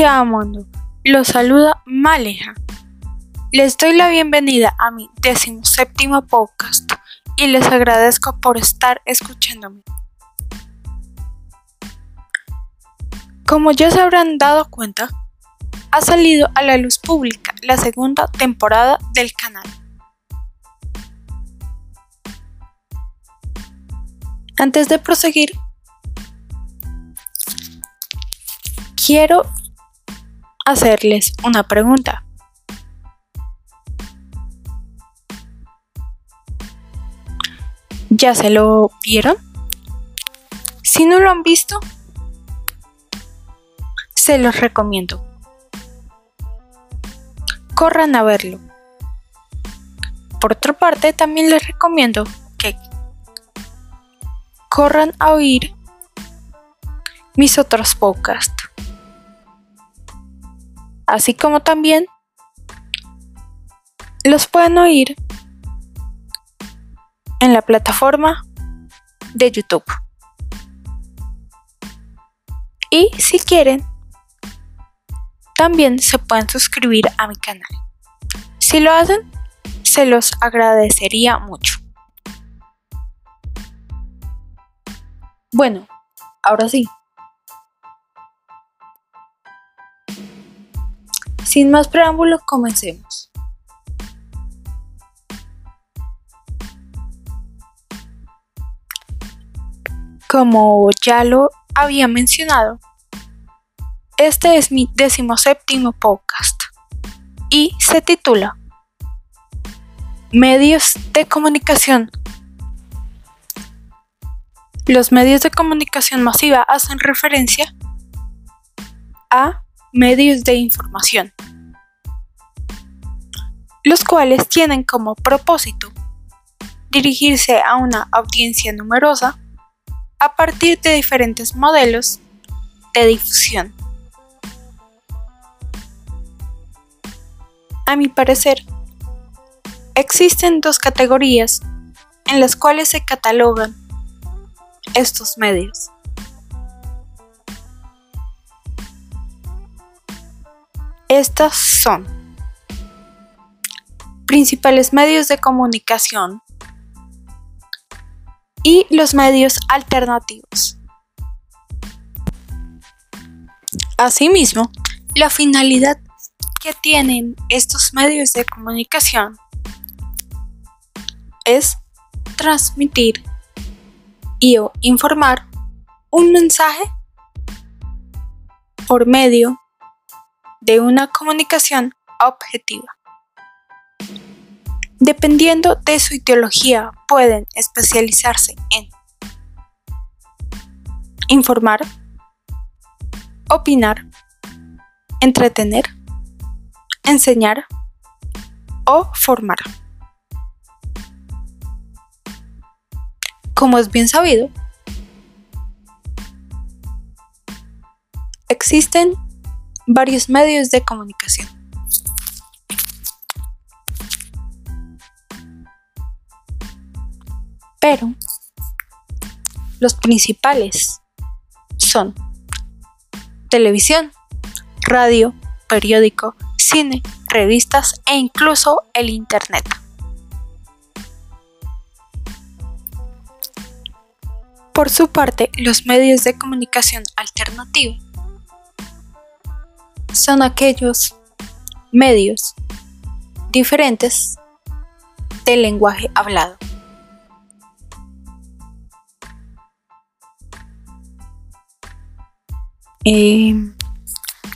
día. Los saluda Maleja. Les doy la bienvenida a mi séptimo podcast y les agradezco por estar escuchándome. Como ya se habrán dado cuenta, ha salido a la luz pública la segunda temporada del canal. Antes de proseguir, quiero hacerles una pregunta. ¿Ya se lo vieron? Si no lo han visto, se los recomiendo. Corran a verlo. Por otra parte, también les recomiendo que corran a oír mis otros podcasts así como también los pueden oír en la plataforma de YouTube. Y si quieren, también se pueden suscribir a mi canal. Si lo hacen, se los agradecería mucho. Bueno, ahora sí, Sin más preámbulos, comencemos. Como ya lo había mencionado, este es mi decimoséptimo podcast y se titula Medios de comunicación. Los medios de comunicación masiva hacen referencia a medios de información, los cuales tienen como propósito dirigirse a una audiencia numerosa a partir de diferentes modelos de difusión. A mi parecer, existen dos categorías en las cuales se catalogan estos medios. Estas son principales medios de comunicación y los medios alternativos. Asimismo, la finalidad que tienen estos medios de comunicación es transmitir y o informar un mensaje por medio de una comunicación objetiva. Dependiendo de su ideología, pueden especializarse en informar, opinar, entretener, enseñar o formar. Como es bien sabido, existen varios medios de comunicación. Pero los principales son televisión, radio, periódico, cine, revistas e incluso el Internet. Por su parte, los medios de comunicación alternativos son aquellos medios diferentes del lenguaje hablado.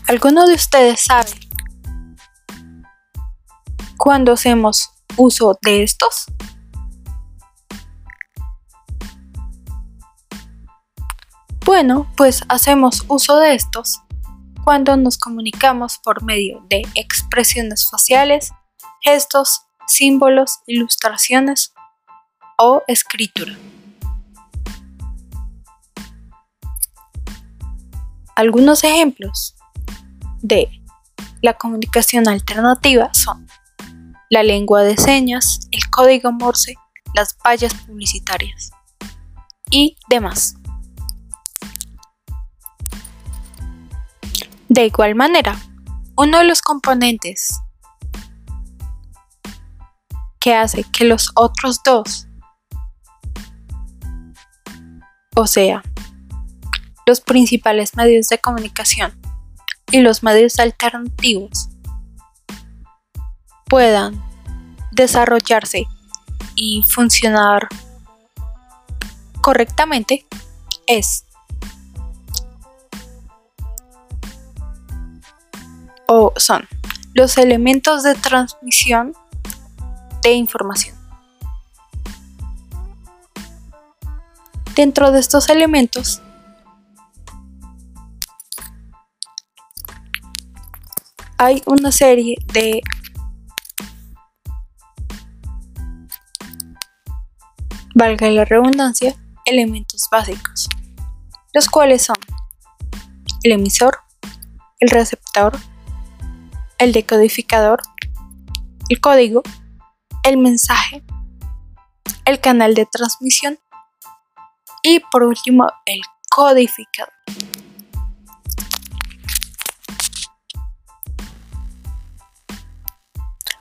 ¿Alguno de ustedes sabe cuándo hacemos uso de estos? Bueno, pues hacemos uso de estos cuando nos comunicamos por medio de expresiones faciales, gestos, símbolos, ilustraciones o escritura. Algunos ejemplos de la comunicación alternativa son la lengua de señas, el código Morse, las vallas publicitarias y demás. De igual manera, uno de los componentes que hace que los otros dos, o sea, los principales medios de comunicación y los medios alternativos, puedan desarrollarse y funcionar correctamente es o son los elementos de transmisión de información. Dentro de estos elementos hay una serie de valga la redundancia, elementos básicos, los cuales son el emisor, el receptor, el decodificador, el código, el mensaje, el canal de transmisión y por último el codificador.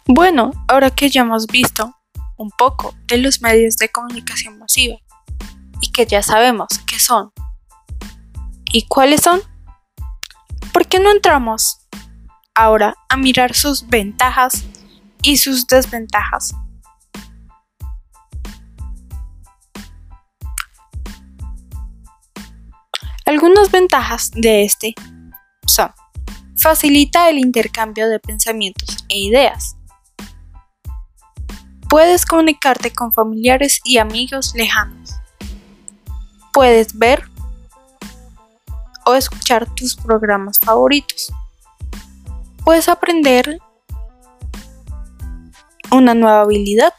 Bueno, ahora que ya hemos visto un poco de los medios de comunicación masiva y que ya sabemos qué son y cuáles son, ¿por qué no entramos ahora a mirar sus ventajas y sus desventajas? Algunas ventajas de este son facilita el intercambio de pensamientos e ideas Puedes comunicarte con familiares y amigos lejanos. Puedes ver o escuchar tus programas favoritos. Puedes aprender una nueva habilidad.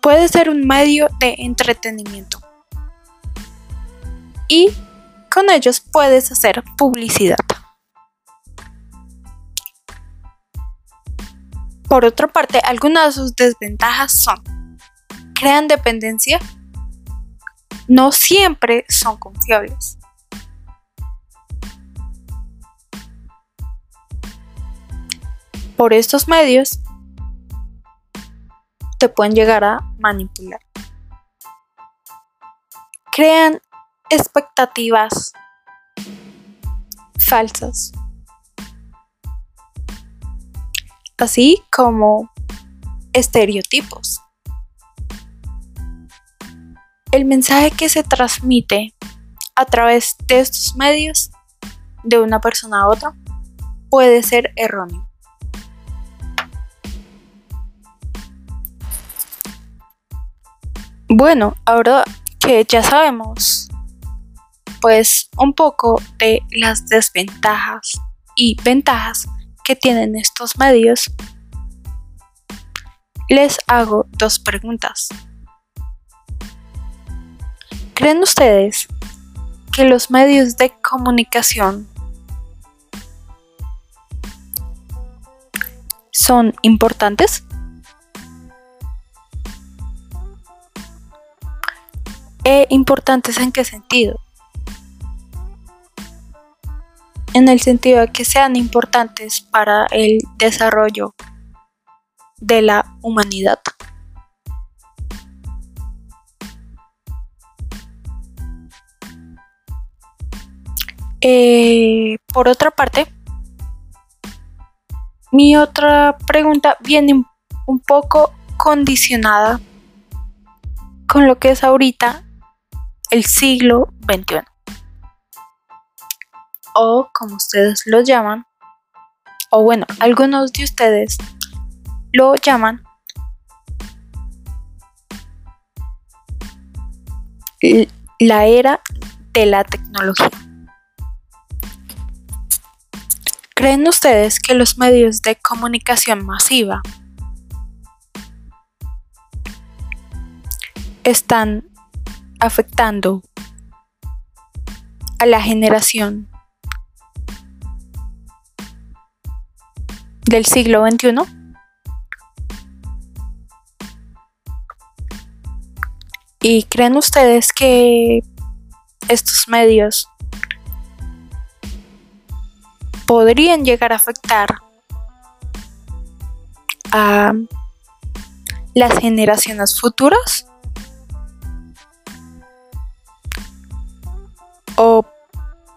Puede ser un medio de entretenimiento. Y con ellos puedes hacer publicidad. Por otra parte, algunas de sus desventajas son, crean dependencia, no siempre son confiables. Por estos medios te pueden llegar a manipular. Crean expectativas falsas. así como estereotipos. El mensaje que se transmite a través de estos medios de una persona a otra puede ser erróneo. Bueno, ahora que ya sabemos pues un poco de las desventajas y ventajas que tienen estos medios, les hago dos preguntas. ¿Creen ustedes que los medios de comunicación son importantes? ¿E importantes en qué sentido? en el sentido de que sean importantes para el desarrollo de la humanidad. Eh, por otra parte, mi otra pregunta viene un poco condicionada con lo que es ahorita el siglo XXI o como ustedes lo llaman, o bueno, algunos de ustedes lo llaman la era de la tecnología. ¿Creen ustedes que los medios de comunicación masiva están afectando a la generación del siglo XXI? ¿Y creen ustedes que estos medios podrían llegar a afectar a las generaciones futuras o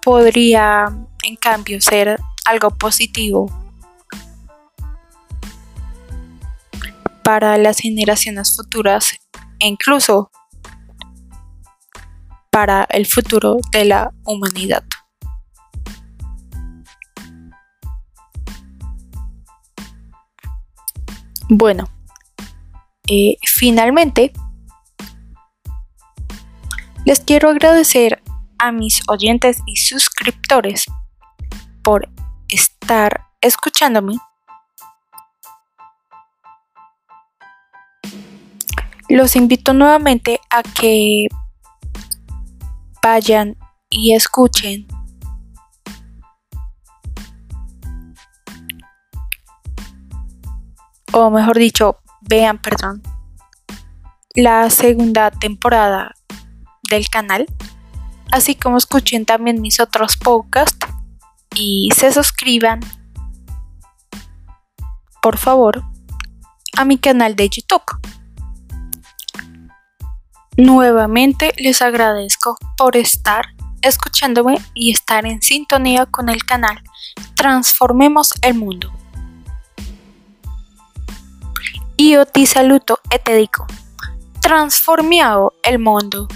podría en cambio ser algo positivo para las generaciones futuras e incluso para el futuro de la humanidad. Bueno, eh, finalmente les quiero agradecer a mis oyentes y suscriptores por estar escuchándome. Los invito nuevamente a que vayan y escuchen o mejor dicho, vean, perdón, la segunda temporada del canal, así como escuchen también mis otros podcasts y se suscriban, por favor, a mi canal de YouTube. Nuevamente les agradezco por estar escuchándome y estar en sintonía con el canal Transformemos el Mundo. Io ti saluto e te dico, transformiamo il mondo.